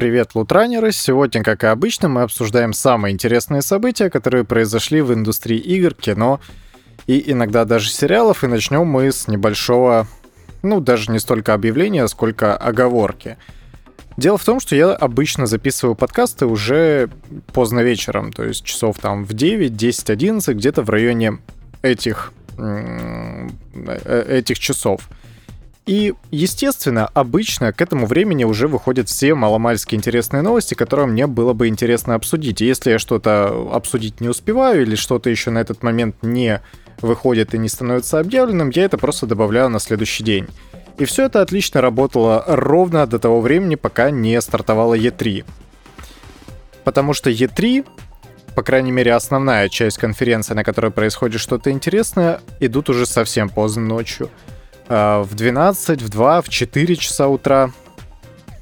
Привет, лутранеры! Сегодня, как и обычно, мы обсуждаем самые интересные события, которые произошли в индустрии игр, кино и иногда даже сериалов, и начнем мы с небольшого, ну, даже не столько объявления, сколько оговорки. Дело в том, что я обычно записываю подкасты уже поздно вечером, то есть часов там в 9, 10, 11, где-то в районе этих, э, этих часов. И, естественно, обычно к этому времени уже выходят все маломальски интересные новости, которые мне было бы интересно обсудить. И если я что-то обсудить не успеваю или что-то еще на этот момент не выходит и не становится объявленным, я это просто добавляю на следующий день. И все это отлично работало ровно до того времени, пока не стартовала E3. Потому что E3, по крайней мере основная часть конференции, на которой происходит что-то интересное, идут уже совсем поздно ночью. Э, в 12, в 2, в 4 часа утра.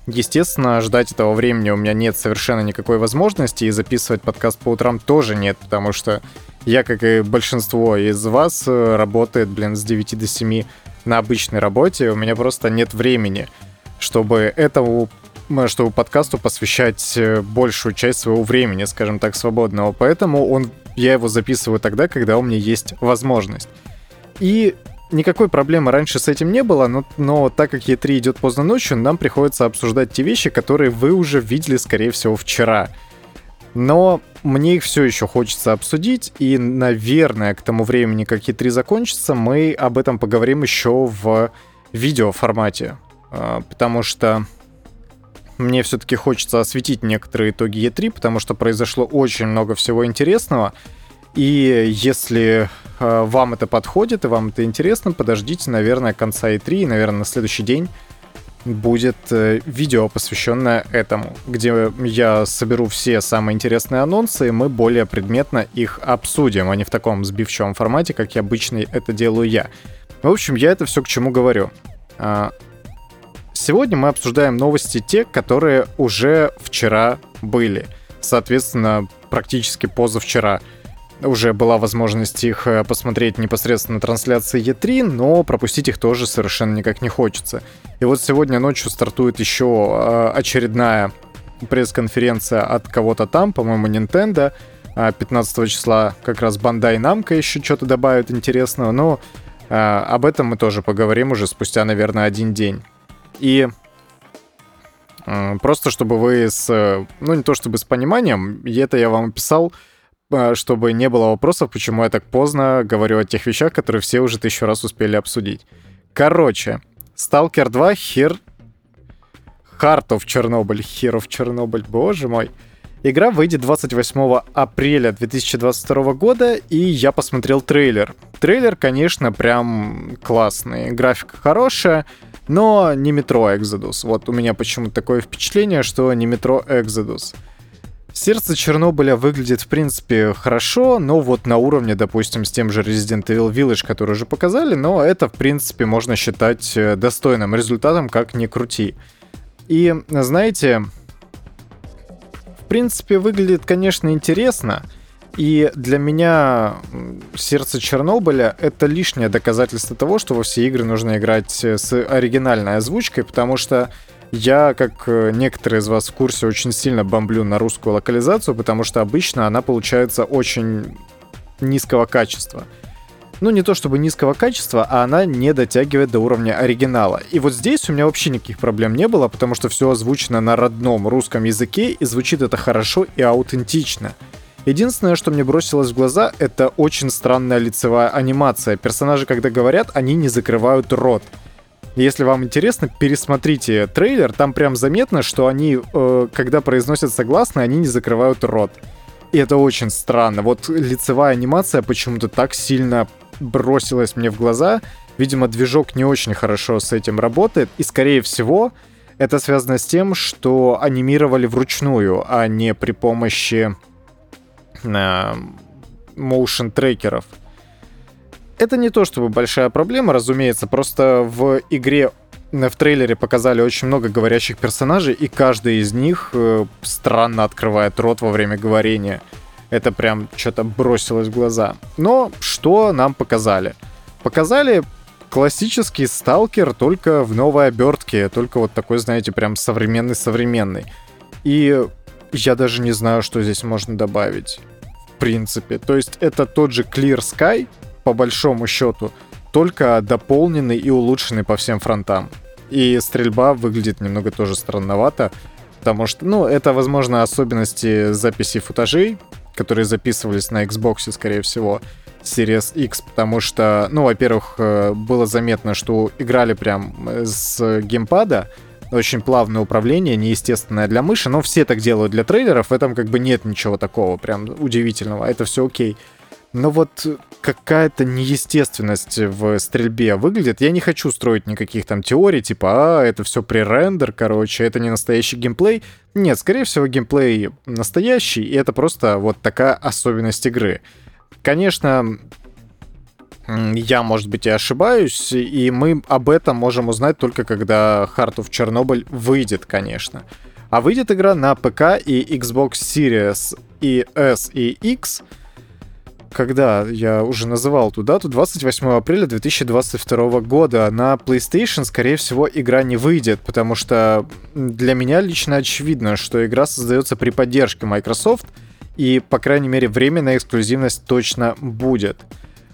Естественно, ждать этого времени у меня нет совершенно никакой возможности, и записывать подкаст по утрам тоже нет, потому что я, как и большинство из вас, э, работает, блин, с 9 до 7 на обычной работе, у меня просто нет времени, чтобы этому чтобы подкасту посвящать э, большую часть своего времени, скажем так, свободного. Поэтому он, я его записываю тогда, когда у меня есть возможность. И никакой проблемы раньше с этим не было, но, но так как E3 идет поздно ночью, нам приходится обсуждать те вещи, которые вы уже видели, скорее всего, вчера. Но мне их все еще хочется обсудить, и, наверное, к тому времени, как E3 закончится, мы об этом поговорим еще в видеоформате. А, потому что мне все-таки хочется осветить некоторые итоги E3, потому что произошло очень много всего интересного. И если э, вам это подходит и вам это интересно, подождите, наверное, конца E3, и, наверное, на следующий день будет э, видео, посвященное этому, где я соберу все самые интересные анонсы, и мы более предметно их обсудим, а не в таком сбивчивом формате, как я обычно это делаю я. В общем, я это все к чему говорю. А, сегодня мы обсуждаем новости те, которые уже вчера были. Соответственно, практически позавчера уже была возможность их э, посмотреть непосредственно на трансляции E3, но пропустить их тоже совершенно никак не хочется. И вот сегодня ночью стартует еще э, очередная пресс-конференция от кого-то там, по-моему, Nintendo. 15 а числа как раз Bandai Namco еще что-то добавит интересного, но э, об этом мы тоже поговорим уже спустя, наверное, один день. И просто чтобы вы с, ну не то чтобы с пониманием, это я вам описал, а, чтобы не было вопросов, почему я так поздно говорю о тех вещах, которые все уже тысячу раз успели обсудить. Короче, Stalker 2 Хер... Heart of Chernobyl, Hero of Chernobyl, боже мой. Игра выйдет 28 апреля 2022 года, и я посмотрел трейлер. Трейлер, конечно, прям классный. Графика хорошая, но не Metro Exodus. Вот у меня почему-то такое впечатление, что не Metro Exodus. Сердце Чернобыля выглядит, в принципе, хорошо, но вот на уровне, допустим, с тем же Resident Evil Village, который уже показали, но это, в принципе, можно считать э, достойным результатом, как ни крути. И, знаете, в принципе, выглядит, конечно, интересно, и для меня сердце Чернобыля — это лишнее доказательство того, что во все игры нужно играть э, с оригинальной озвучкой, потому что я, как э, некоторые из вас в курсе, очень сильно бомблю на русскую локализацию, потому что обычно она получается очень низкого качества. Ну, не то чтобы низкого качества, а она не дотягивает до уровня оригинала. И вот здесь у меня вообще никаких проблем не было, потому что все озвучено на родном русском языке, и звучит это хорошо и аутентично. Единственное, что мне бросилось в глаза, это очень странная лицевая анимация. Персонажи, когда говорят, они не закрывают рот. Если вам интересно, пересмотрите трейлер, там прям заметно, что они, э, когда произносят согласные, они не закрывают рот. И это очень странно. Вот лицевая анимация почему-то так сильно бросилась мне в глаза. Видимо, движок не очень хорошо с этим работает. И, скорее всего, это связано с тем, что анимировали вручную, а не при помощи э, motion трекеров. Это не то чтобы большая проблема, разумеется, просто в игре в трейлере показали очень много говорящих персонажей, и каждый из них э, странно открывает рот во время говорения. Это прям что-то бросилось в глаза. Но что нам показали? Показали классический сталкер, только в новой обертке, только вот такой, знаете, прям современный-современный. И я даже не знаю, что здесь можно добавить. В принципе. То есть это тот же Clear Sky, по большому счету, только дополненный и улучшенный по всем фронтам. И стрельба выглядит немного тоже странновато, потому что, ну, это, возможно, особенности записи футажей, которые записывались на Xbox, скорее всего, Series X, потому что, ну, во-первых, э, было заметно, что играли прям с геймпада, очень плавное управление, неестественное для мыши, но все так делают для трейлеров, в этом как бы нет ничего такого прям удивительного, это все окей. Но вот какая-то неестественность в стрельбе выглядит. Я не хочу строить никаких там теорий, типа, а, это все пререндер, короче, это не настоящий геймплей. Нет, скорее всего, геймплей настоящий, и это просто вот такая особенность игры. Конечно, я, может быть, и ошибаюсь, и мы об этом можем узнать только когда Heart of Chernobyl выйдет, конечно. А выйдет игра на ПК и Xbox Series и S и X — когда я уже называл ту дату, 28 апреля 2022 года. На PlayStation, скорее всего, игра не выйдет, потому что для меня лично очевидно, что игра создается при поддержке Microsoft, и, по крайней мере, временная эксклюзивность точно будет.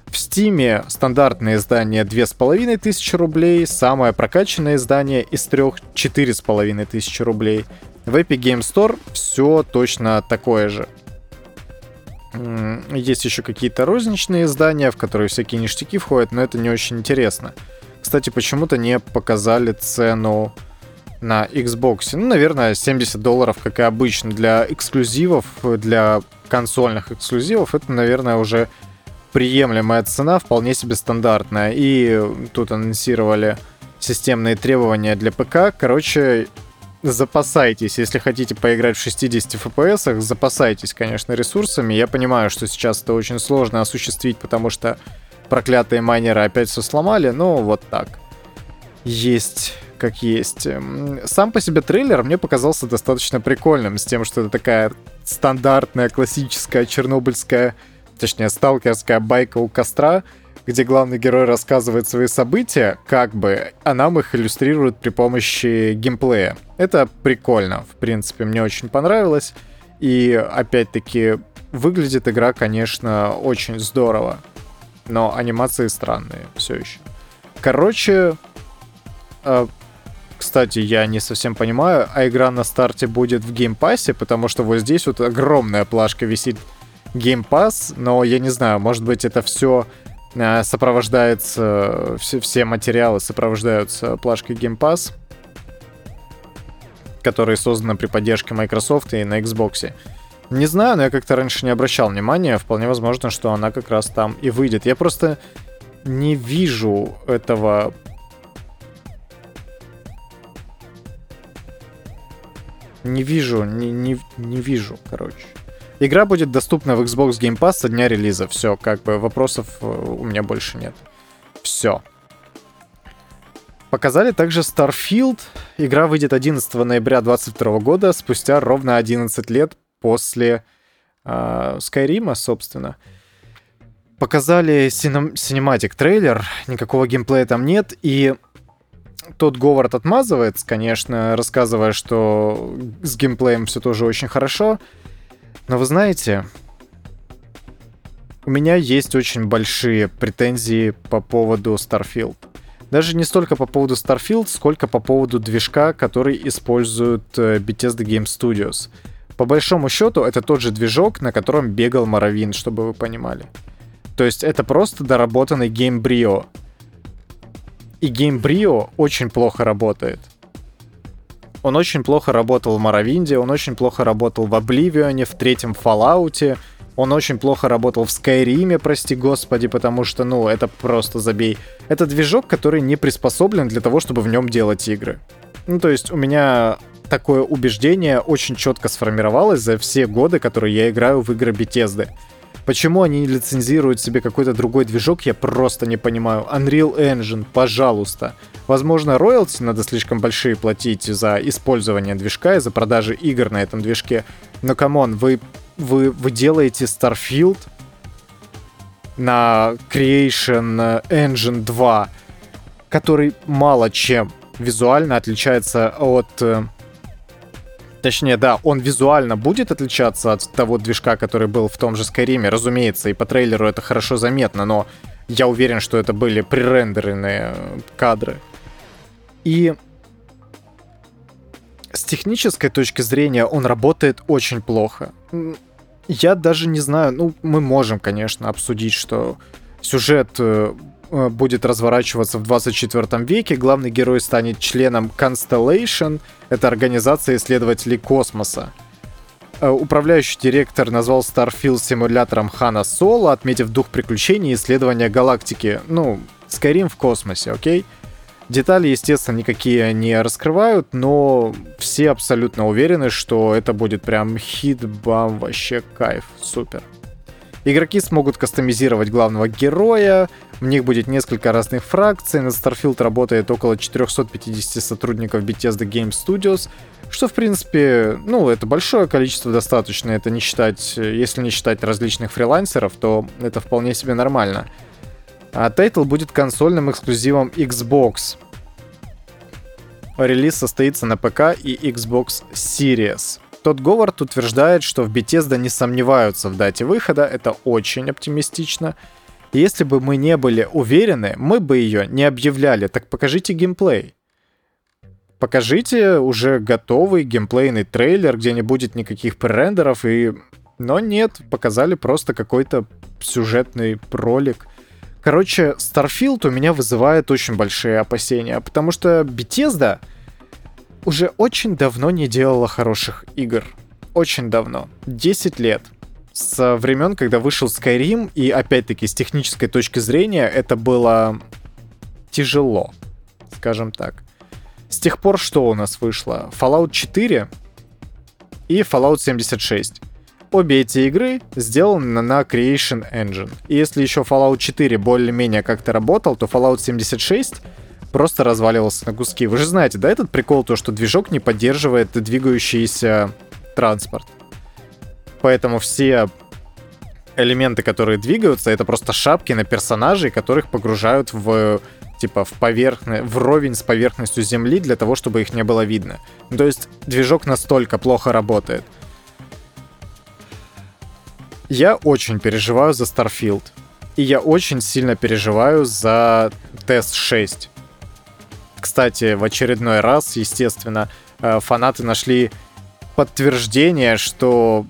В Steam стандартное издание 2500 рублей, самое прокачанное издание из трех 4500 рублей. В Epic Game Store все точно такое же. Есть еще какие-то розничные издания, в которые всякие ништяки входят, но это не очень интересно. Кстати, почему-то не показали цену на Xbox. Ну, наверное, 70 долларов, как и обычно. Для эксклюзивов, для консольных эксклюзивов, это, наверное, уже приемлемая цена, вполне себе стандартная. И тут анонсировали системные требования для ПК. Короче, запасайтесь, если хотите поиграть в 60 FPS, запасайтесь, конечно, ресурсами. Я понимаю, что сейчас это очень сложно осуществить, потому что проклятые майнеры опять все сломали, но вот так. Есть как есть. Сам по себе трейлер мне показался достаточно прикольным, с тем, что это такая стандартная, классическая чернобыльская, точнее, сталкерская байка у костра, где главный герой рассказывает свои события, как бы, а нам их иллюстрируют при помощи геймплея. Это прикольно, в принципе, мне очень понравилось. И, опять-таки, выглядит игра, конечно, очень здорово. Но анимации странные все еще. Короче, э, кстати, я не совсем понимаю, а игра на старте будет в Game Pass е, потому что вот здесь вот огромная плашка висит геймпасс, но я не знаю, может быть это все сопровождается, все, все материалы сопровождаются плашкой Game Pass, которые созданы при поддержке Microsoft и на Xbox. Не знаю, но я как-то раньше не обращал внимания. Вполне возможно, что она как раз там и выйдет. Я просто не вижу этого не вижу, не, не, не вижу, короче. Игра будет доступна в Xbox Game Pass со дня релиза. Все, как бы вопросов э, у меня больше нет. Все. Показали также Starfield. Игра выйдет 11 ноября 2022 года, спустя ровно 11 лет после э, Skyrim, собственно. Показали синематик трейлер, никакого геймплея там нет, и тот Говард отмазывается, конечно, рассказывая, что с геймплеем все тоже очень хорошо. Но вы знаете, у меня есть очень большие претензии по поводу Starfield. Даже не столько по поводу Starfield, сколько по поводу движка, который используют э, Bethesda Game Studios. По большому счету, это тот же движок, на котором бегал Моровин, чтобы вы понимали. То есть это просто доработанный Gamebryo. И Gamebryo очень плохо работает. Он очень плохо работал в Моровинде, он очень плохо работал в Обливионе, в третьем Fallout, он очень плохо работал в Скайриме, прости господи, потому что, ну, это просто забей. Это движок, который не приспособлен для того, чтобы в нем делать игры. Ну, то есть у меня такое убеждение очень четко сформировалось за все годы, которые я играю в игры Bethesda. Почему они не лицензируют себе какой-то другой движок, я просто не понимаю. Unreal Engine, пожалуйста. Возможно, роялти надо слишком большие платить за использование движка и за продажи игр на этом движке. Но, come on, вы, вы, вы делаете Starfield на Creation Engine 2, который мало чем визуально отличается от э, Точнее, да, он визуально будет отличаться от того движка, который был в том же Скайриме, разумеется, и по трейлеру это хорошо заметно, но я уверен, что это были пререндеренные кадры. И с технической точки зрения он работает очень плохо. Я даже не знаю, ну, мы можем, конечно, обсудить, что сюжет э, э, будет разворачиваться в 24 веке, главный герой станет членом Constellation, это организация исследователей космоса. Э, управляющий директор назвал Starfield симулятором Хана Соло, отметив дух приключений и исследования галактики. Ну, Skyrim в космосе, окей? Детали, естественно, никакие не раскрывают, но все абсолютно уверены, что это будет прям хит, бам, вообще кайф, супер. Игроки смогут кастомизировать главного героя, в них будет несколько разных фракций, на Starfield работает около 450 сотрудников Bethesda Game Studios, что, в принципе, ну, это большое количество достаточно, это не считать, если не считать различных фрилансеров, то это вполне себе нормально. А title будет консольным эксклюзивом Xbox. Релиз состоится на ПК и Xbox Series. Тодд Говард утверждает, что в Bethesda не сомневаются в дате выхода, это очень оптимистично. Если бы мы не были уверены, мы бы ее не объявляли, так покажите геймплей. Покажите уже готовый геймплейный трейлер, где не будет никаких пререндеров, и... Но нет, показали просто какой-то сюжетный ролик. Короче, Starfield у меня вызывает очень большие опасения, потому что Bethesda уже очень давно не делала хороших игр. Очень давно. 10 лет. Со времен, когда вышел Skyrim, и опять-таки с технической точки зрения это было тяжело, скажем так. С тех пор что у нас вышло? Fallout 4 и Fallout 76. Обе эти игры сделаны на Creation Engine. И если еще Fallout 4 более-менее как-то работал, то Fallout 76 просто разваливался на куски. Вы же знаете, да, этот прикол, то, что движок не поддерживает двигающийся транспорт. Поэтому все элементы, которые двигаются, это просто шапки на персонажей, которых погружают в типа в поверхность, в ровень с поверхностью земли для того, чтобы их не было видно. То есть движок настолько плохо работает. Я очень переживаю за Starfield. И я очень сильно переживаю за Тест 6. Кстати, в очередной раз, естественно, э, фанаты нашли подтверждение, что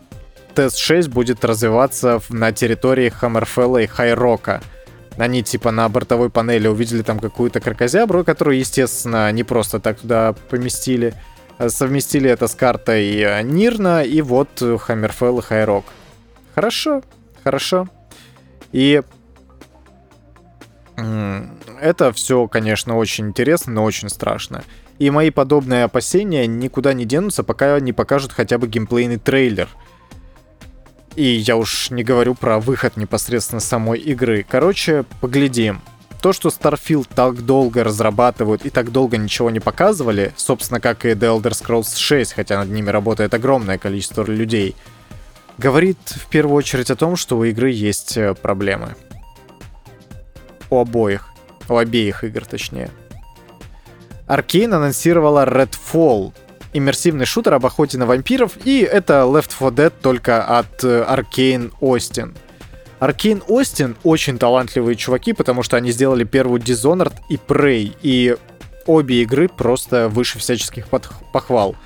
Тест 6 будет развиваться на территории Хаммерфелла и Хайрока. Они типа на бортовой панели увидели там какую-то крокозябру, которую, естественно, не просто так туда поместили. Э, совместили это с картой э, Нирна, и вот Хаммерфелл и Хайрок. Хорошо, хорошо. И это все, конечно, очень интересно, но очень страшно. И мои подобные опасения никуда не денутся, пока не покажут хотя бы геймплейный трейлер. И я уж не говорю про выход непосредственно самой игры. Короче, поглядим. То, что Starfield так долго разрабатывают и так долго ничего не показывали, собственно, как и The Elder Scrolls 6, хотя над ними работает огромное количество людей, говорит в первую очередь о том, что у игры есть э, проблемы. У обоих. У обеих игр, точнее. Arkane анонсировала Redfall, иммерсивный шутер об охоте на вампиров, и это Left 4 Dead только от Arkane Austin. Arkane Austin очень талантливые чуваки, потому что они сделали первую Dishonored и Prey, и обе игры просто выше всяческих похвал.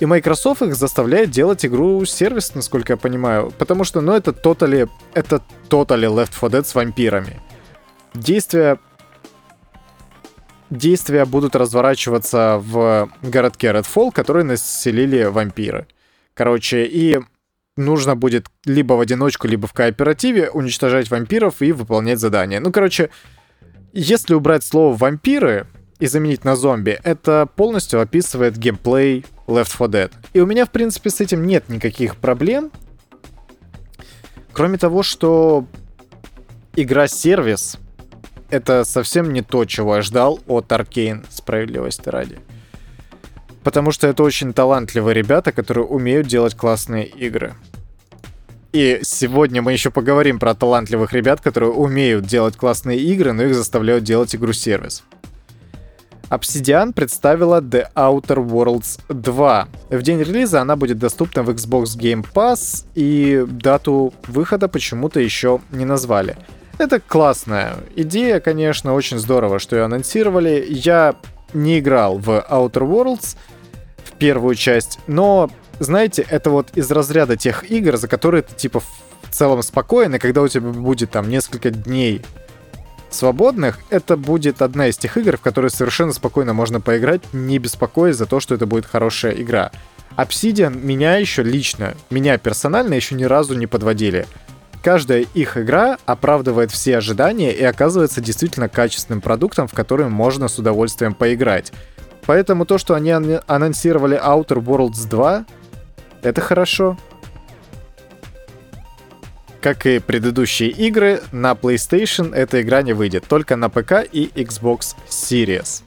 И Microsoft их заставляет делать игру сервис, насколько я понимаю. Потому что, ну, это totally, это totally Left 4 Dead с вампирами. Действия действия будут разворачиваться в городке Redfall, который населили вампиры. Короче, и нужно будет либо в одиночку, либо в кооперативе уничтожать вампиров и выполнять задания. Ну, короче, если убрать слово «вампиры», и заменить на зомби, это полностью описывает геймплей Left 4 Dead. И у меня, в принципе, с этим нет никаких проблем. Кроме того, что игра-сервис — это совсем не то, чего я ждал от Arkane, справедливости ради. Потому что это очень талантливые ребята, которые умеют делать классные игры. И сегодня мы еще поговорим про талантливых ребят, которые умеют делать классные игры, но их заставляют делать игру-сервис. Obsidian представила The Outer Worlds 2. В день релиза она будет доступна в Xbox Game Pass, и дату выхода почему-то еще не назвали. Это классная идея, конечно, очень здорово, что ее анонсировали. Я не играл в Outer Worlds в первую часть, но, знаете, это вот из разряда тех игр, за которые ты типа в целом спокоен, и когда у тебя будет там несколько дней свободных, это будет одна из тех игр, в которые совершенно спокойно можно поиграть, не беспокоясь за то, что это будет хорошая игра. Obsidian меня еще лично, меня персонально еще ни разу не подводили. Каждая их игра оправдывает все ожидания и оказывается действительно качественным продуктом, в который можно с удовольствием поиграть. Поэтому то, что они анонсировали Outer Worlds 2, это хорошо. Как и предыдущие игры, на PlayStation эта игра не выйдет, только на ПК и Xbox Series.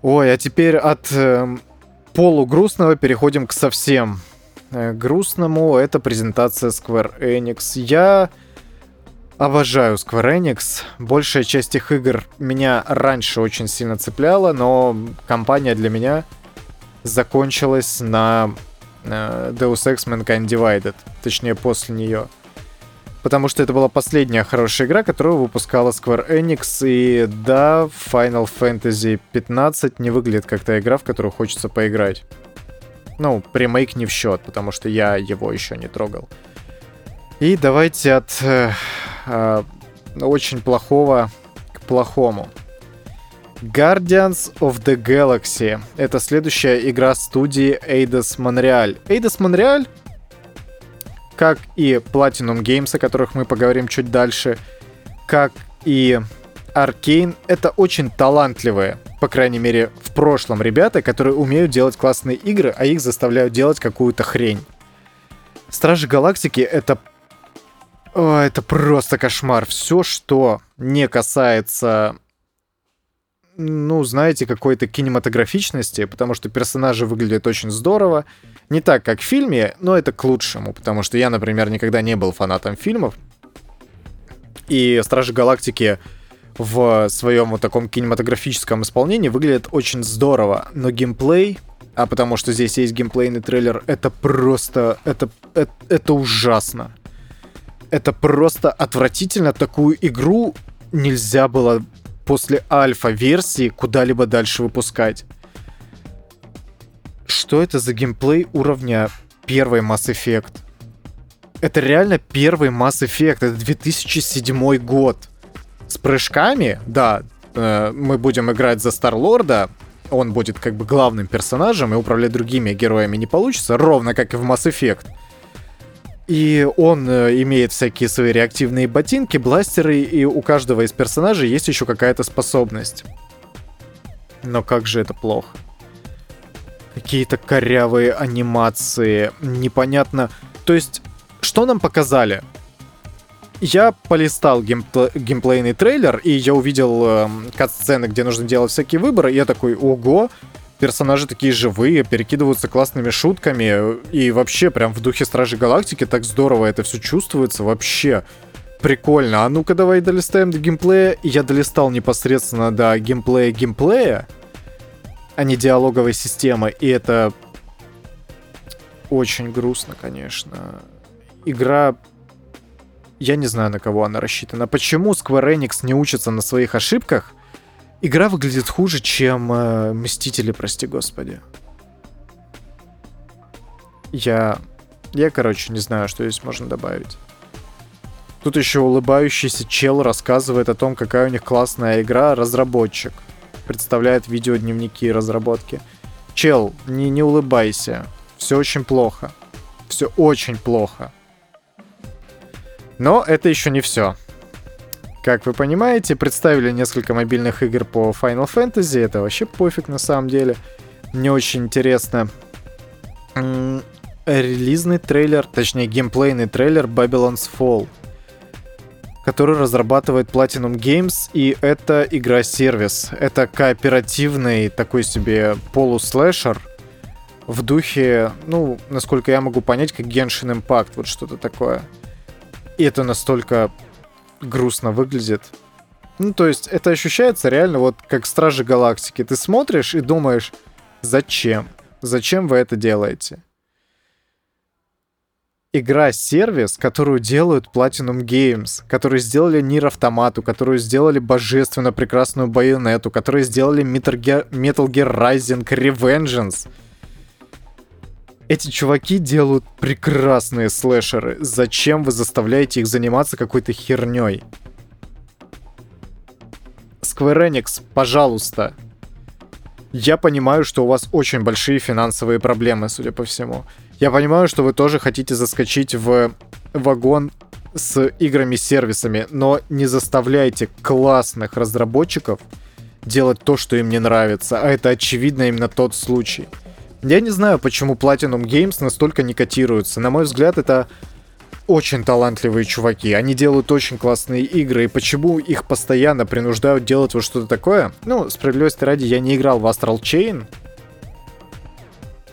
Ой, а теперь от э, полугрустного переходим к совсем грустному. Это презентация Square Enix. Я обожаю Square Enix. Большая часть их игр меня раньше очень сильно цепляла, но компания для меня закончилась на Э, Deus Ex Mankind Divided, точнее после нее. Потому что это была последняя хорошая игра, которую выпускала Square Enix, и да, Final Fantasy 15 не выглядит как та игра, в которую хочется поиграть. Ну, ремейк не в счет, потому что я его еще не трогал. И давайте от э, э, очень плохого к плохому. Guardians of the Galaxy. Это следующая игра студии Eidos Montreal. Eidos Montreal, как и Platinum Games, о которых мы поговорим чуть дальше, как и Arkane, это очень талантливые, по крайней мере, в прошлом ребята, которые умеют делать классные игры, а их заставляют делать какую-то хрень. Стражи Галактики это о, это просто кошмар. Все, что не касается ну, знаете, какой-то кинематографичности, потому что персонажи выглядят очень здорово. Не так, как в фильме, но это к лучшему, потому что я, например, никогда не был фанатом фильмов. И Стражи Галактики в своем вот таком кинематографическом исполнении выглядят очень здорово, но геймплей, а потому что здесь есть геймплейный трейлер, это просто, это, это, это ужасно. Это просто отвратительно. Такую игру нельзя было после альфа-версии куда-либо дальше выпускать. Что это за геймплей уровня первый Mass Effect? Это реально первый Mass Effect, это 2007 год. С прыжками, да, э, мы будем играть за Старлорда, он будет как бы главным персонажем, и управлять другими героями не получится, ровно как и в Mass Effect. И он э, имеет всякие свои реактивные ботинки, бластеры, и у каждого из персонажей есть еще какая-то способность. Но как же это плохо. Какие-то корявые анимации, непонятно. То есть, что нам показали? Я полистал геймпл- геймплейный трейлер, и я увидел э, кат-сцены, где нужно делать всякие выборы, и я такой, ого, персонажи такие живые, перекидываются классными шутками, и вообще прям в духе Стражи Галактики так здорово это все чувствуется, вообще прикольно. А ну-ка давай долистаем до геймплея. Я долистал непосредственно до геймплея геймплея, а не диалоговой системы, и это очень грустно, конечно. Игра я не знаю, на кого она рассчитана. Почему Square Enix не учится на своих ошибках Игра выглядит хуже, чем э, Мстители, прости господи. Я... Я, короче, не знаю, что здесь можно добавить. Тут еще улыбающийся чел рассказывает о том, какая у них классная игра. Разработчик представляет видеодневники разработки. Чел, не, не улыбайся. Все очень плохо. Все очень плохо. Но это еще не все. Как вы понимаете, представили несколько мобильных игр по Final Fantasy. Это вообще пофиг на самом деле. Мне очень интересно. Релизный трейлер, точнее геймплейный трейлер Babylon's Fall, который разрабатывает Platinum Games, и это игра-сервис. Это кооперативный такой себе полуслэшер в духе, ну, насколько я могу понять, как Genshin Impact, вот что-то такое. И это настолько грустно выглядит. Ну, то есть это ощущается реально вот как Стражи Галактики. Ты смотришь и думаешь, зачем? Зачем вы это делаете? игра-сервис, которую делают Platinum Games, которые сделали Нир Автомату, которую сделали божественно прекрасную Байонету, которые сделали Metal Gear, Metal Gear Rising Revengeance. Эти чуваки делают прекрасные слэшеры. Зачем вы заставляете их заниматься какой-то херней? Square Enix, пожалуйста. Я понимаю, что у вас очень большие финансовые проблемы, судя по всему. Я понимаю, что вы тоже хотите заскочить в вагон с играми-сервисами, но не заставляйте классных разработчиков делать то, что им не нравится, а это очевидно именно тот случай. Я не знаю, почему Platinum Games настолько не котируются. На мой взгляд, это очень талантливые чуваки. Они делают очень классные игры. И почему их постоянно принуждают делать вот что-то такое? Ну, справедливости ради, я не играл в Astral Chain,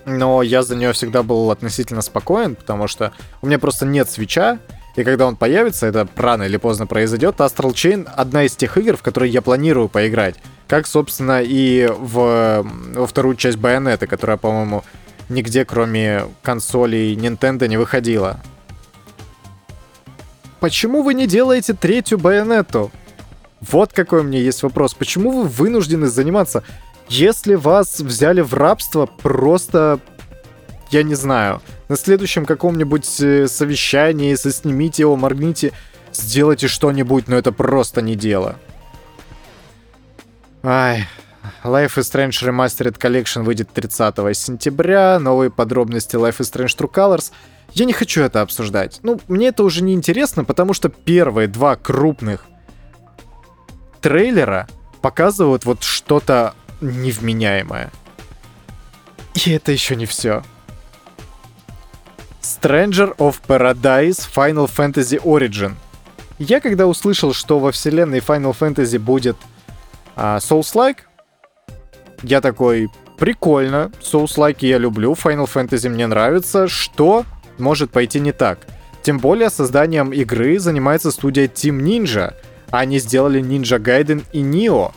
но я за нее всегда был относительно спокоен, потому что у меня просто нет свеча, и когда он появится, это рано или поздно произойдет, Astral Chain одна из тех игр, в которые я планирую поиграть. Как, собственно, и в, во вторую часть Байонеты, которая, по-моему, нигде, кроме консолей Nintendo, не выходила. Почему вы не делаете третью Байонету? Вот какой у меня есть вопрос. Почему вы вынуждены заниматься если вас взяли в рабство, просто, я не знаю, на следующем каком-нибудь э, совещании, соснимите его, моргните, сделайте что-нибудь, но это просто не дело. Ай, Life is Strange Remastered Collection выйдет 30 сентября, новые подробности Life is Strange True Colors. Я не хочу это обсуждать. Ну, мне это уже не интересно, потому что первые два крупных трейлера показывают вот что-то невменяемая. И это еще не все. Stranger of Paradise Final Fantasy Origin. Я когда услышал, что во вселенной Final Fantasy будет а, Souls-like, я такой, прикольно, Souls-like я люблю, Final Fantasy мне нравится, что может пойти не так? Тем более созданием игры занимается студия Team Ninja, они сделали Ninja Gaiden и Nioh.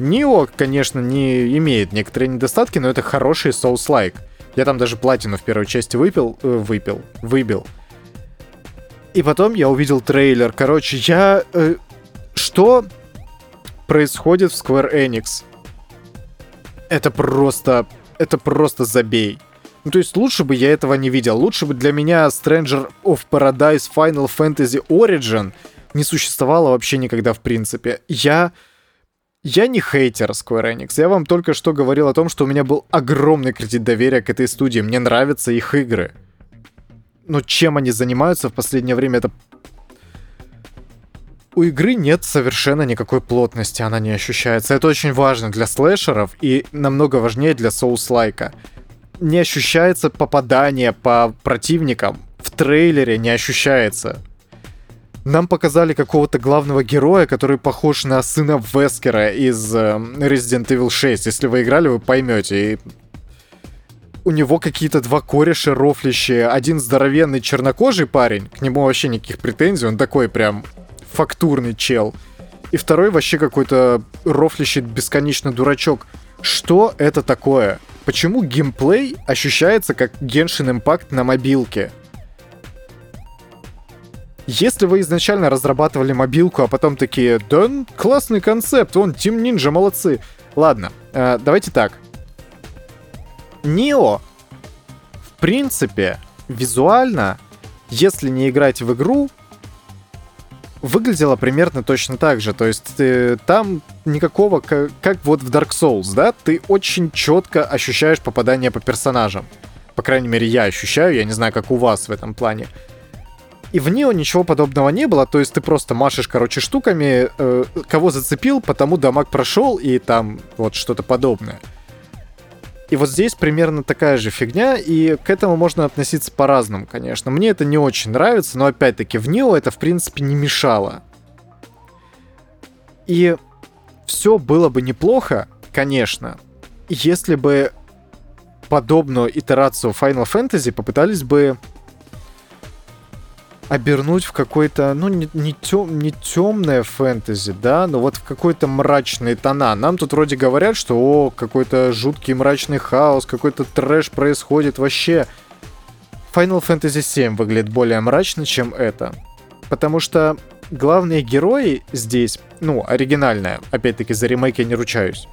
Нио, конечно, не имеет некоторые недостатки, но это хороший Souls-like. Я там даже платину в первой части выпил, э, выпил, выбил. И потом я увидел трейлер. Короче, я... Э, что происходит в Square Enix? Это просто... Это просто забей. Ну, то есть лучше бы я этого не видел. Лучше бы для меня Stranger of Paradise Final Fantasy Origin не существовало вообще никогда в принципе. Я я не хейтер Square Enix. Я вам только что говорил о том, что у меня был огромный кредит доверия к этой студии. Мне нравятся их игры. Но чем они занимаются в последнее время, это... У игры нет совершенно никакой плотности, она не ощущается. Это очень важно для слэшеров и намного важнее для соус-лайка. Не ощущается попадание по противникам. В трейлере не ощущается. Нам показали какого-то главного героя, который похож на сына Вескера из э, Resident Evil 6. Если вы играли, вы поймете. И у него какие-то два кореша рофлящие. Один здоровенный чернокожий парень, к нему вообще никаких претензий, он такой прям фактурный чел. И второй вообще какой-то рофлящий бесконечно дурачок. Что это такое? Почему геймплей ощущается как Genshin Impact на мобилке? Если вы изначально разрабатывали мобилку, а потом такие, да, классный концепт, он Team Ninja, молодцы. Ладно, э, давайте так. Нио, в принципе, визуально, если не играть в игру, выглядело примерно точно так же. То есть э, там никакого, как, как вот в Dark Souls, да, ты очень четко ощущаешь попадание по персонажам. По крайней мере, я ощущаю, я не знаю, как у вас в этом плане. И в Нео ничего подобного не было, то есть ты просто машешь, короче, штуками, э, кого зацепил, потому дамаг прошел, и там вот что-то подобное. И вот здесь примерно такая же фигня, и к этому можно относиться по-разному, конечно. Мне это не очень нравится, но опять-таки в Нео это, в принципе, не мешало. И все было бы неплохо, конечно, если бы подобную итерацию Final Fantasy попытались бы обернуть в какой-то, ну, не, не, тем, не темное фэнтези, да, но вот в какой-то мрачный тона. Нам тут вроде говорят, что, о, какой-то жуткий мрачный хаос, какой-то трэш происходит вообще. Final Fantasy VII выглядит более мрачно, чем это. Потому что главные герои здесь, ну, оригинальная, опять-таки за ремейк я не ручаюсь.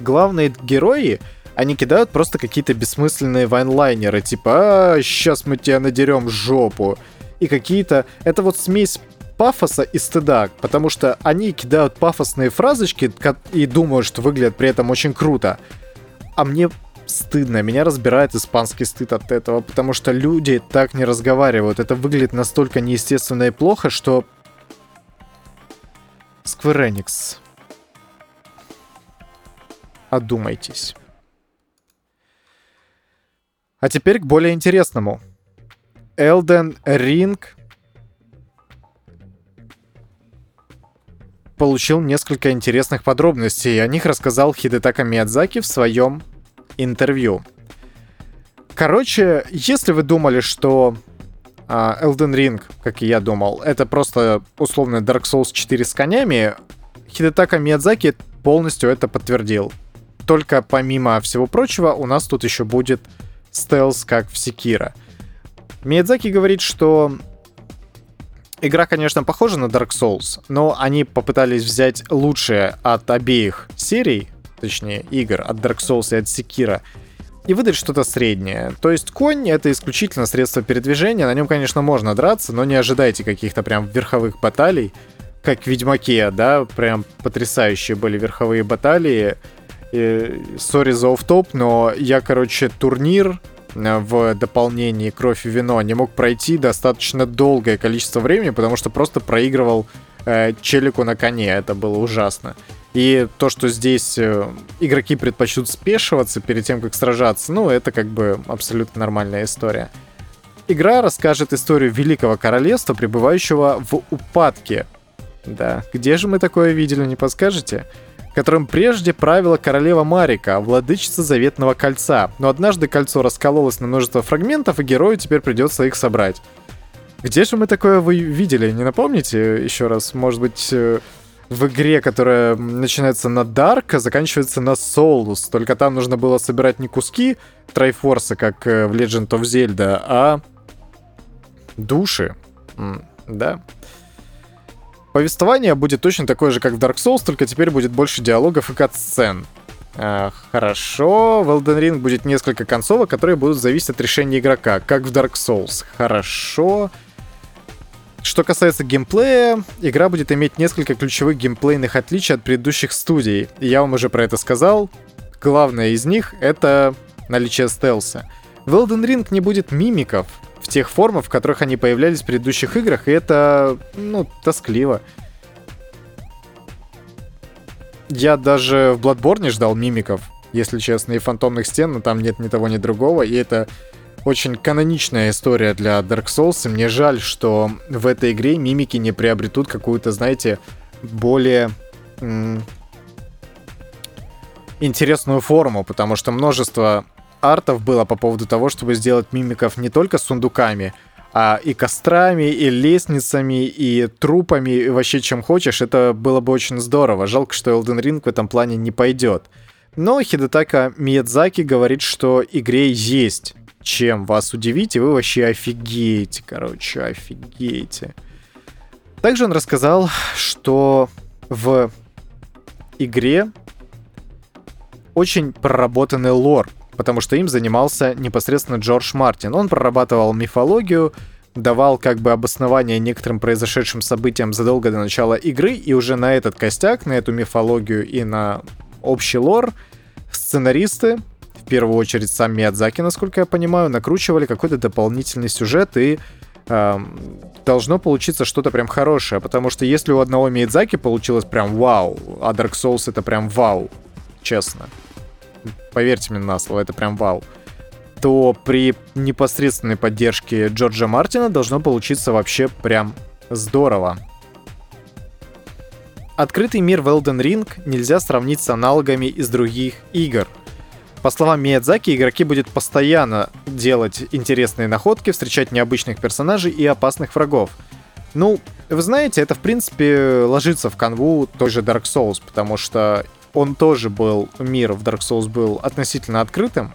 Главные герои они кидают просто какие-то бессмысленные вайнлайнеры, типа «А, сейчас мы тебя надерем жопу». И какие-то... Это вот смесь пафоса и стыда, потому что они кидают пафосные фразочки и думают, что выглядят при этом очень круто. А мне стыдно, меня разбирает испанский стыд от этого, потому что люди так не разговаривают. Это выглядит настолько неестественно и плохо, что... Square Enix. Одумайтесь. А теперь к более интересному. Elden Ring получил несколько интересных подробностей, и о них рассказал Хидетака Миядзаки в своем интервью. Короче, если вы думали, что uh, Elden Ring, как и я думал, это просто условно Dark Souls 4 с конями, Хидетака Миядзаки полностью это подтвердил. Только помимо всего прочего, у нас тут еще будет стелс, как в Секира. Миядзаки говорит, что игра, конечно, похожа на Dark Souls, но они попытались взять лучшее от обеих серий, точнее, игр, от Dark Souls и от Секира, и выдать что-то среднее. То есть конь — это исключительно средство передвижения, на нем, конечно, можно драться, но не ожидайте каких-то прям верховых баталий, как в Ведьмаке, да, прям потрясающие были верховые баталии, сори за офф-топ, но я, короче, турнир э, в дополнении «Кровь и вино» не мог пройти достаточно долгое количество времени, потому что просто проигрывал э, челику на коне. Это было ужасно. И то, что здесь э, игроки предпочтут спешиваться перед тем, как сражаться, ну, это как бы абсолютно нормальная история. Игра расскажет историю Великого Королевства, пребывающего в упадке. Да, где же мы такое видели, не подскажете? Которым прежде правила королева Марика, владычица Заветного Кольца. Но однажды кольцо раскололось на множество фрагментов, и герою теперь придется их собрать. Где же мы такое вы видели? Не напомните еще раз? Может быть, э, в игре, которая начинается на Дарк, а заканчивается на Солус. Только там нужно было собирать не куски Трайфорса, как э, в Legend of Zelda, а души. Да. Повествование будет точно такое же, как в Dark Souls, только теперь будет больше диалогов и кат-сцен. А, хорошо. В Elden Ring будет несколько концовок, которые будут зависеть от решения игрока, как в Dark Souls. Хорошо. Что касается геймплея, игра будет иметь несколько ключевых геймплейных отличий от предыдущих студий. Я вам уже про это сказал. Главное из них — это наличие стелса. В Elden Ring не будет мимиков, в тех формах, в которых они появлялись в предыдущих играх, и это, ну, тоскливо. Я даже в Bloodborne ждал мимиков, если честно, и фантомных стен, но там нет ни того, ни другого, и это очень каноничная история для Dark Souls, и мне жаль, что в этой игре мимики не приобретут какую-то, знаете, более интересную форму, потому что множество артов было по поводу того, чтобы сделать мимиков не только сундуками, а и кострами, и лестницами, и трупами, и вообще чем хочешь. Это было бы очень здорово. Жалко, что Elden Ring в этом плане не пойдет. Но Хидетака Миядзаки говорит, что игре есть чем вас удивить, и вы вообще офигеете, короче, офигеете. Также он рассказал, что в игре очень проработанный лор потому что им занимался непосредственно Джордж Мартин. Он прорабатывал мифологию, давал как бы обоснование некоторым произошедшим событиям задолго до начала игры, и уже на этот костяк, на эту мифологию и на общий лор сценаристы, в первую очередь сам Миядзаки, насколько я понимаю, накручивали какой-то дополнительный сюжет и э, должно получиться что-то прям хорошее, потому что если у одного Миядзаки получилось прям вау, а Dark Souls это прям вау, честно поверьте мне на слово, это прям вау, то при непосредственной поддержке Джорджа Мартина должно получиться вообще прям здорово. Открытый мир в Elden Ring нельзя сравнить с аналогами из других игр. По словам Миядзаки, игроки будут постоянно делать интересные находки, встречать необычных персонажей и опасных врагов. Ну, вы знаете, это в принципе ложится в канву той же Dark Souls, потому что он тоже был, мир в Dark Souls был относительно открытым.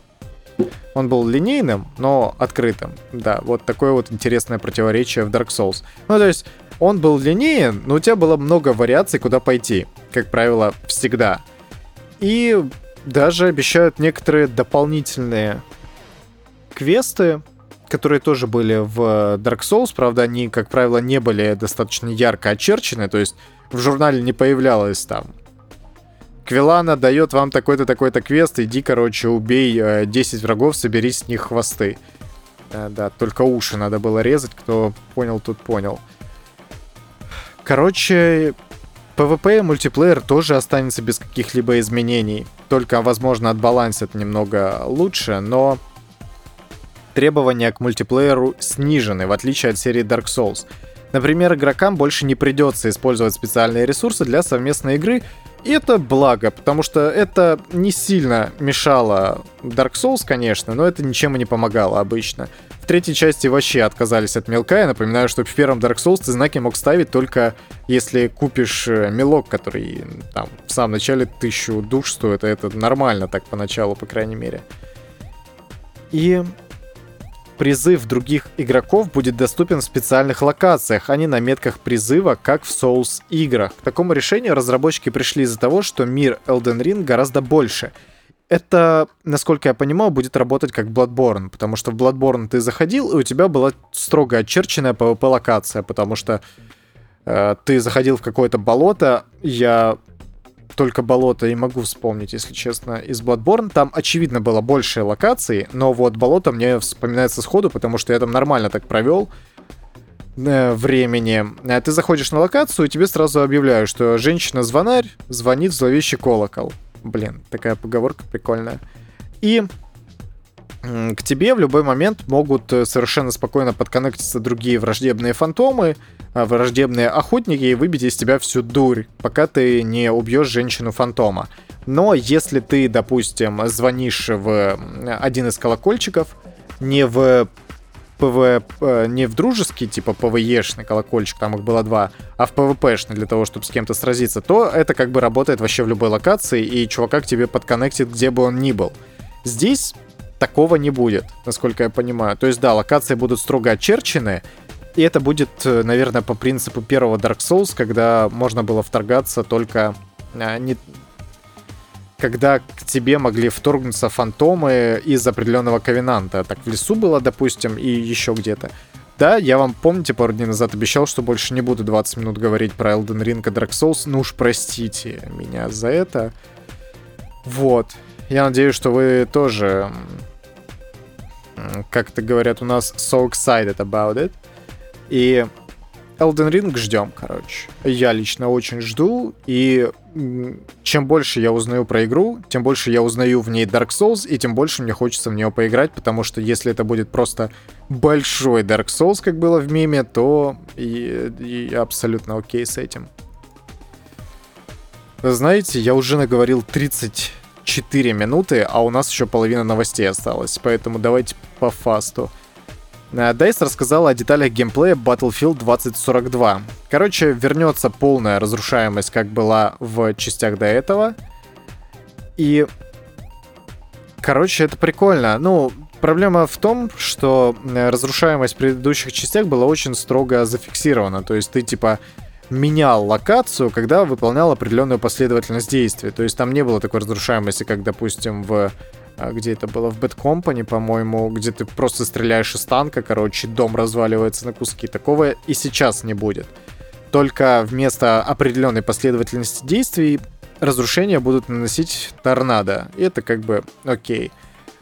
Он был линейным, но открытым. Да, вот такое вот интересное противоречие в Dark Souls. Ну, то есть, он был линейен, но у тебя было много вариаций, куда пойти. Как правило, всегда. И даже обещают некоторые дополнительные квесты, которые тоже были в Dark Souls, правда, они, как правило, не были достаточно ярко очерчены, то есть в журнале не появлялось там Квилана дает вам такой-то, такой-то квест, иди, короче, убей 10 э, врагов, собери с них хвосты. Да, да, только уши надо было резать, кто понял, тут понял. Короче, PvP и мультиплеер тоже останется без каких-либо изменений. Только, возможно, отбалансят немного лучше, но требования к мультиплееру снижены, в отличие от серии Dark Souls. Например, игрокам больше не придется использовать специальные ресурсы для совместной игры, и это благо, потому что это не сильно мешало Dark Souls, конечно, но это ничем и не помогало обычно. В третьей части вообще отказались от мелка. Я напоминаю, что в первом Dark Souls ты знаки мог ставить только если купишь э, мелок, который там в самом начале тысячу душ стоит. Это нормально так поначалу, по крайней мере. И призыв других игроков будет доступен в специальных локациях, а не на метках призыва, как в Souls играх. К такому решению разработчики пришли из-за того, что мир Elden Ring гораздо больше. Это, насколько я понимаю, будет работать как Bloodborne, потому что в Bloodborne ты заходил, и у тебя была строго очерченная PvP-локация, потому что э, ты заходил в какое-то болото, я только болото и могу вспомнить, если честно, из Bloodborne. Там, очевидно, было больше локаций, но вот болото мне вспоминается сходу, потому что я там нормально так провел э, времени. Э, ты заходишь на локацию, и тебе сразу объявляют, что женщина-звонарь звонит в зловещий колокол. Блин, такая поговорка прикольная. И к тебе в любой момент могут э, совершенно спокойно подконнектиться другие враждебные фантомы, а, враждебные охотники и выбить из тебя всю дурь, пока ты не убьешь женщину-фантома. Но если ты, допустим, звонишь в один из колокольчиков, не в ПВ, э, не в дружеский, типа ПВЕшный колокольчик, там их было два, а в ПВПшный для того, чтобы с кем-то сразиться, то это как бы работает вообще в любой локации, и чувака к тебе подконнектит, где бы он ни был. Здесь такого не будет, насколько я понимаю. То есть, да, локации будут строго очерчены, и это будет, э, наверное, по принципу первого Dark Souls, когда можно было вторгаться только а, не... когда к тебе могли вторгнуться фантомы из определенного ковенанта. Так в лесу было, допустим, и еще где-то. Да, я вам, помните, пару дней назад обещал, что больше не буду 20 минут говорить про Elden Ring и Dark Souls. Ну уж простите меня за это. Вот. Я надеюсь, что вы тоже, как это говорят у нас, so excited about it. И Elden Ring ждем, короче. Я лично очень жду, и чем больше я узнаю про игру, тем больше я узнаю в ней Dark Souls, и тем больше мне хочется в нее поиграть, потому что если это будет просто большой Dark Souls, как было в меме, то и, абсолютно окей с этим. знаете, я уже наговорил 34 минуты, а у нас еще половина новостей осталось, поэтому давайте по фасту. Дайс э, рассказал о деталях геймплея Battlefield 2042. Короче, вернется полная разрушаемость, как была в частях до этого. И... Короче, это прикольно. Ну, проблема в том, что э, разрушаемость в предыдущих частях была очень строго зафиксирована. То есть ты, типа, менял локацию, когда выполнял определенную последовательность действий. То есть там не было такой разрушаемости, как, допустим, в а, где это было, в Bad Company, по-моему, где ты просто стреляешь из танка, короче, дом разваливается на куски. Такого и сейчас не будет. Только вместо определенной последовательности действий разрушения будут наносить торнадо. И это как бы окей.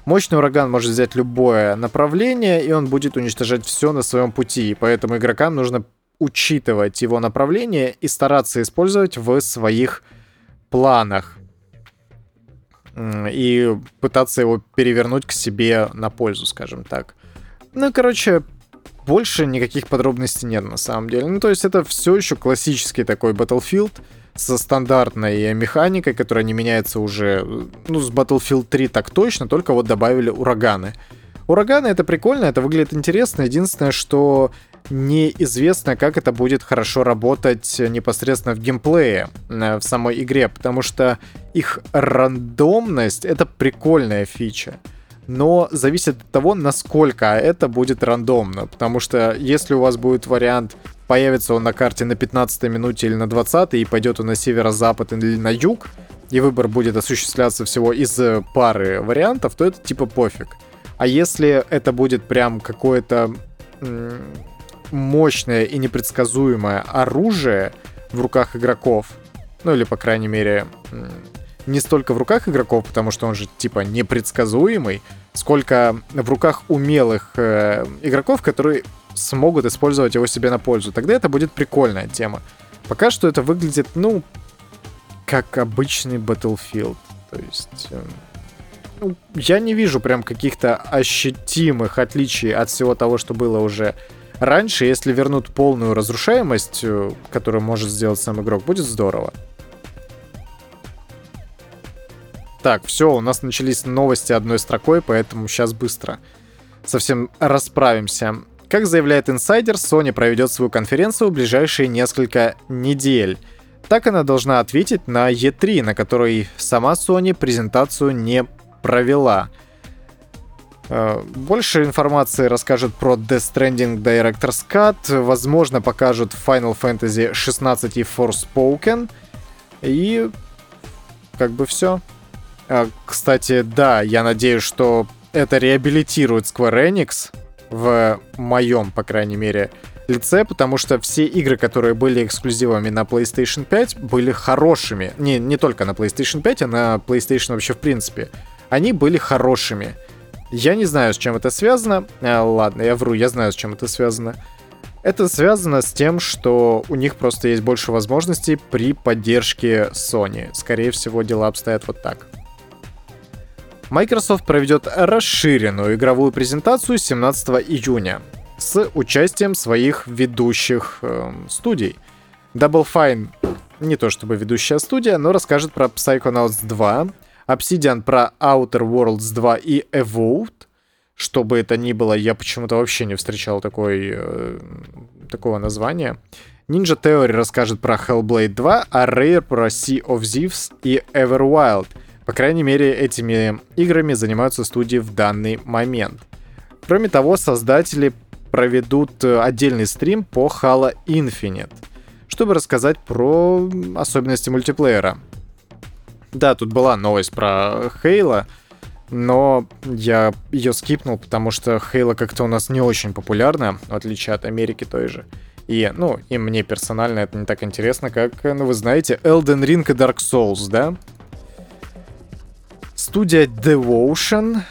Мощный ураган может взять любое направление, и он будет уничтожать все на своем пути. И поэтому игрокам нужно учитывать его направление и стараться использовать в своих планах и пытаться его перевернуть к себе на пользу, скажем так. Ну, короче, больше никаких подробностей нет на самом деле. Ну, то есть это все еще классический такой Battlefield, со стандартной механикой, которая не меняется уже, ну, с Battlefield 3 так точно, только вот добавили ураганы. Ураганы это прикольно, это выглядит интересно. Единственное, что неизвестно, как это будет хорошо работать непосредственно в геймплее э, в самой игре, потому что их рандомность — это прикольная фича. Но зависит от того, насколько это будет рандомно. Потому что если у вас будет вариант, появится он на карте на 15 минуте или на 20 и пойдет он на северо-запад или на юг, и выбор будет осуществляться всего из пары вариантов, то это типа пофиг. А если это будет прям какое-то мощное и непредсказуемое оружие в руках игроков, ну или, по крайней мере, не столько в руках игроков, потому что он же типа непредсказуемый, сколько в руках умелых э, игроков, которые смогут использовать его себе на пользу. Тогда это будет прикольная тема. Пока что это выглядит, ну, как обычный Battlefield. То есть... Э, ну, я не вижу прям каких-то ощутимых отличий от всего того, что было уже раньше. Если вернут полную разрушаемость, э, которую может сделать сам игрок, будет здорово. Так, все, у нас начались новости одной строкой, поэтому сейчас быстро совсем расправимся. Как заявляет инсайдер, Sony проведет свою конференцию в ближайшие несколько недель. Так она должна ответить на E3, на которой сама Sony презентацию не провела. Э, больше информации расскажут про Death Stranding Director's Cut, возможно покажут Final Fantasy 16 и Forspoken, и как бы все. А, кстати, да, я надеюсь, что это реабилитирует Square Enix в моем, по крайней мере, лице, потому что все игры, которые были эксклюзивами на PlayStation 5, были хорошими. Не, не только на PlayStation 5, а на PlayStation вообще в принципе. Они были хорошими. Я не знаю, с чем это связано. А, ладно, я вру, я знаю, с чем это связано. Это связано с тем, что у них просто есть больше возможностей при поддержке Sony. Скорее всего, дела обстоят вот так. Microsoft проведет расширенную игровую презентацию 17 июня с участием своих ведущих э, студий. Double Fine не то чтобы ведущая студия, но расскажет про Psychonauts 2, Obsidian про Outer Worlds 2 и Evolved. Что бы это ни было, я почему-то вообще не встречал такой, э, такого названия. Ninja Theory расскажет про Hellblade 2, а Rare про Sea of Thieves и Everwild — по крайней мере, этими играми занимаются студии в данный момент. Кроме того, создатели проведут э, отдельный стрим по Halo Infinite, чтобы рассказать про особенности мультиплеера. Да, тут была новость про Halo, но я ее скипнул, потому что Halo как-то у нас не очень популярна, в отличие от Америки той же. И, ну, и мне персонально это не так интересно, как, ну, вы знаете, Elden Ring и Dark Souls, да? Студия Devotion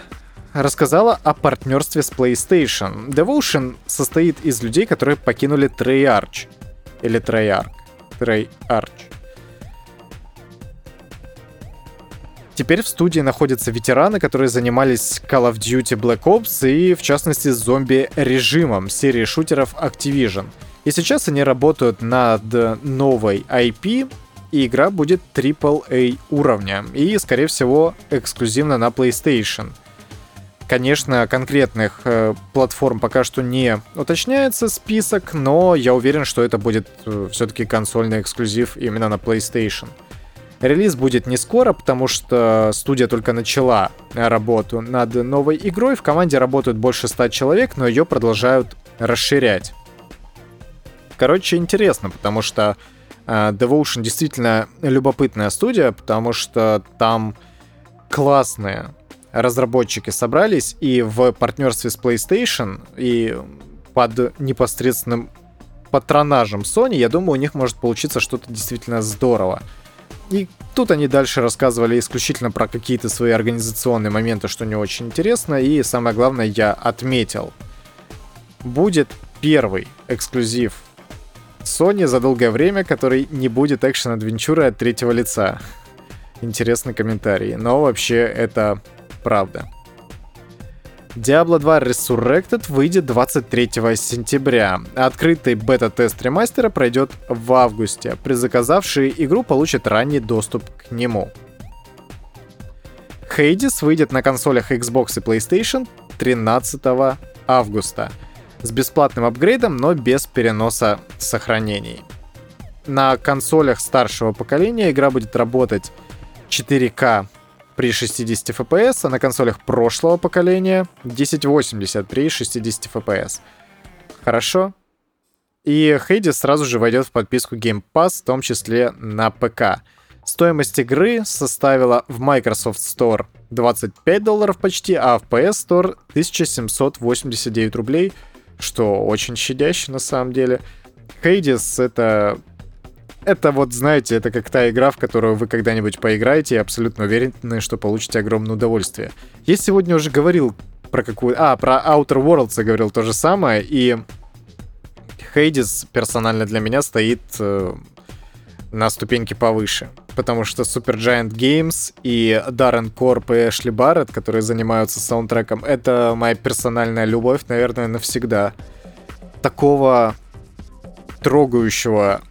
рассказала о партнерстве с PlayStation. Devotion состоит из людей, которые покинули Treyarch. Или Treyarch. Treyarch. Теперь в студии находятся ветераны, которые занимались Call of Duty Black Ops и, в частности, зомби-режимом серии шутеров Activision. И сейчас они работают над новой IP, и игра будет AAA уровня и, скорее всего, эксклюзивно на PlayStation. Конечно, конкретных э, платформ пока что не уточняется список, но я уверен, что это будет э, все-таки консольный эксклюзив именно на PlayStation. Релиз будет не скоро, потому что студия только начала работу над новой игрой. В команде работают больше 100 человек, но ее продолжают расширять. Короче, интересно, потому что Э, Devotion действительно любопытная студия, потому что там классные разработчики собрались, и в партнерстве с PlayStation, и под непосредственным патронажем Sony, я думаю, у них может получиться что-то действительно здорово. И тут они дальше рассказывали исключительно про какие-то свои организационные моменты, что не очень интересно. И самое главное, я отметил. Будет первый эксклюзив Sony за долгое время, который не будет экшен-адвенчуры от третьего лица. Интересный комментарий, но вообще это правда. Diablo 2 Resurrected выйдет 23 сентября. Открытый бета-тест ремастера пройдет в августе. Предзаказавшие игру получат ранний доступ к нему. Hades выйдет на консолях Xbox и PlayStation 13 августа с бесплатным апгрейдом, но без переноса сохранений. На консолях старшего поколения игра будет работать 4К при 60 FPS, а на консолях прошлого поколения 1080 при 60 FPS. Хорошо. И Hades сразу же войдет в подписку Game Pass, в том числе на ПК. Стоимость игры составила в Microsoft Store 25 долларов почти, а в PS Store 1789 рублей, что очень щадяще на самом деле. Hades — это это вот, знаете, это как та игра, в которую вы когда-нибудь поиграете и абсолютно уверены, что получите огромное удовольствие. Я сегодня уже говорил про какую... А, про Outer Worlds я говорил то же самое, и Hades персонально для меня стоит э, на ступеньке повыше. Потому что Supergiant Games и Darren Корп и Эшли Барретт, которые занимаются саундтреком, это моя персональная любовь, наверное, навсегда. Такого трогающего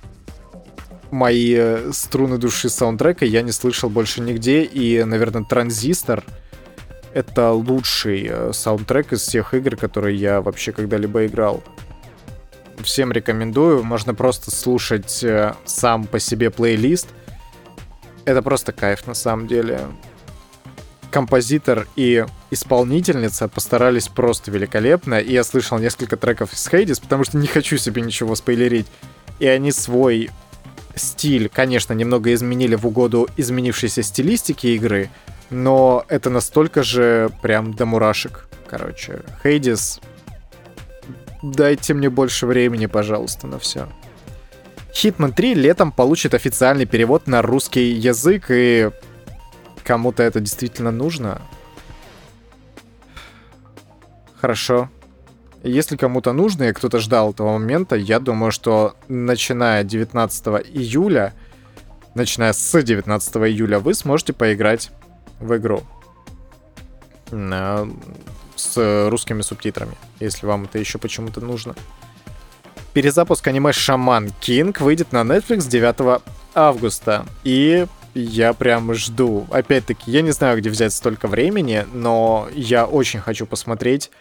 мои э, струны души саундтрека я не слышал больше нигде, и, наверное, Транзистор — это лучший э, саундтрек из всех игр, которые я вообще когда-либо играл. Всем рекомендую, можно просто слушать э, сам по себе плейлист. Это просто кайф на самом деле. Композитор и исполнительница постарались просто великолепно, и я слышал несколько треков из Хейдис, потому что не хочу себе ничего спойлерить. И они свой стиль, конечно, немного изменили в угоду изменившейся стилистики игры, но это настолько же прям до мурашек. Короче, Хейдис, дайте мне больше времени, пожалуйста, на все. Hitman 3 летом получит официальный перевод на русский язык, и кому-то это действительно нужно. Хорошо. Если кому-то нужно и кто-то ждал этого момента, я думаю, что начиная 19 июля, начиная с 19 июля, вы сможете поиграть в игру с русскими субтитрами, если вам это еще почему-то нужно. Перезапуск аниме Шаман Кинг выйдет на Netflix 9 августа. И я прям жду. Опять-таки, я не знаю, где взять столько времени, но я очень хочу посмотреть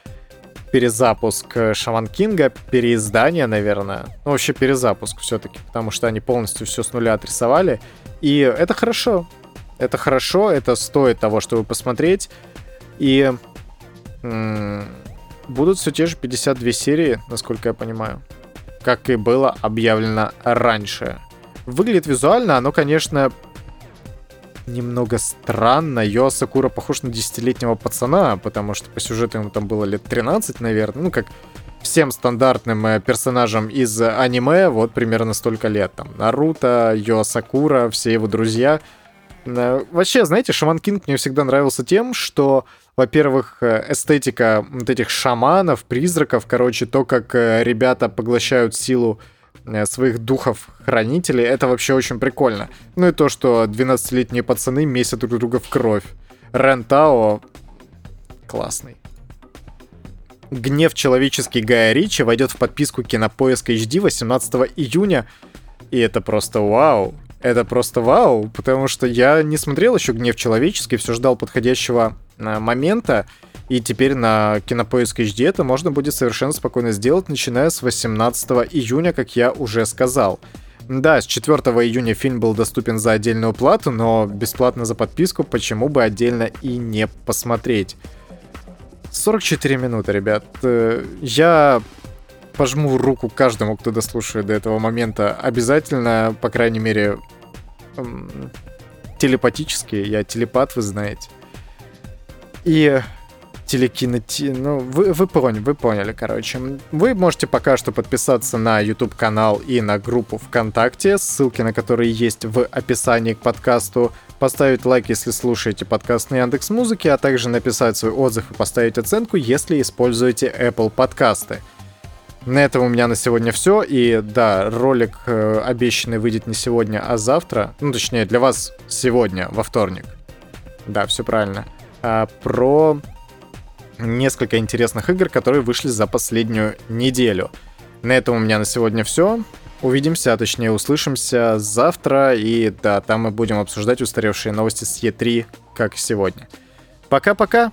перезапуск Шаман Кинга, переиздание, наверное. Ну, вообще перезапуск все-таки, потому что они полностью все с нуля отрисовали. И это хорошо. Это хорошо, это стоит того, чтобы посмотреть. И м- будут все те же 52 серии, насколько я понимаю. Как и было объявлено раньше. Выглядит визуально, оно, конечно, немного странно. Йо Сакура похож на десятилетнего пацана, потому что по сюжету ему там было лет 13, наверное. Ну, как всем стандартным э, персонажам из аниме, вот примерно столько лет. Там Наруто, Йо Сакура, все его друзья. Э, вообще, знаете, Шаман Кинг мне всегда нравился тем, что, во-первых, э, эстетика вот этих шаманов, призраков, короче, то, как ребята поглощают силу Э, своих духов-хранителей, это вообще очень прикольно. Ну и то, что 12-летние пацаны месят друг друга в кровь. Рентао классный. Гнев человеческий Гая Ричи войдет в подписку Кинопоиск HD 18 июня. И это просто вау. Это просто вау, потому что я не смотрел еще Гнев человеческий, все ждал подходящего э, момента. И теперь на Кинопоиск HD это можно будет совершенно спокойно сделать, начиная с 18 июня, как я уже сказал. Да, с 4 июня фильм был доступен за отдельную плату, но бесплатно за подписку почему бы отдельно и не посмотреть. 44 минуты, ребят. Э, я пожму руку каждому, кто дослушает до этого момента. Обязательно, по крайней мере, телепатически. Я телепат, вы знаете. И телекинети... Ну, вы, вы поняли, вы поняли, короче. Вы можете пока что подписаться на YouTube-канал и на группу ВКонтакте, ссылки на которые есть в описании к подкасту, поставить лайк, если слушаете подкаст на Яндекс Музыке, а также написать свой отзыв и поставить оценку, если используете Apple подкасты. На этом у меня на сегодня все. И да, ролик э, обещанный выйдет не сегодня, а завтра. Ну, точнее, для вас сегодня, во вторник. Да, все правильно. А, про несколько интересных игр, которые вышли за последнюю неделю. На этом у меня на сегодня все. Увидимся, а точнее услышимся завтра, и да, там мы будем обсуждать устаревшие новости с E3, как сегодня. Пока-пока!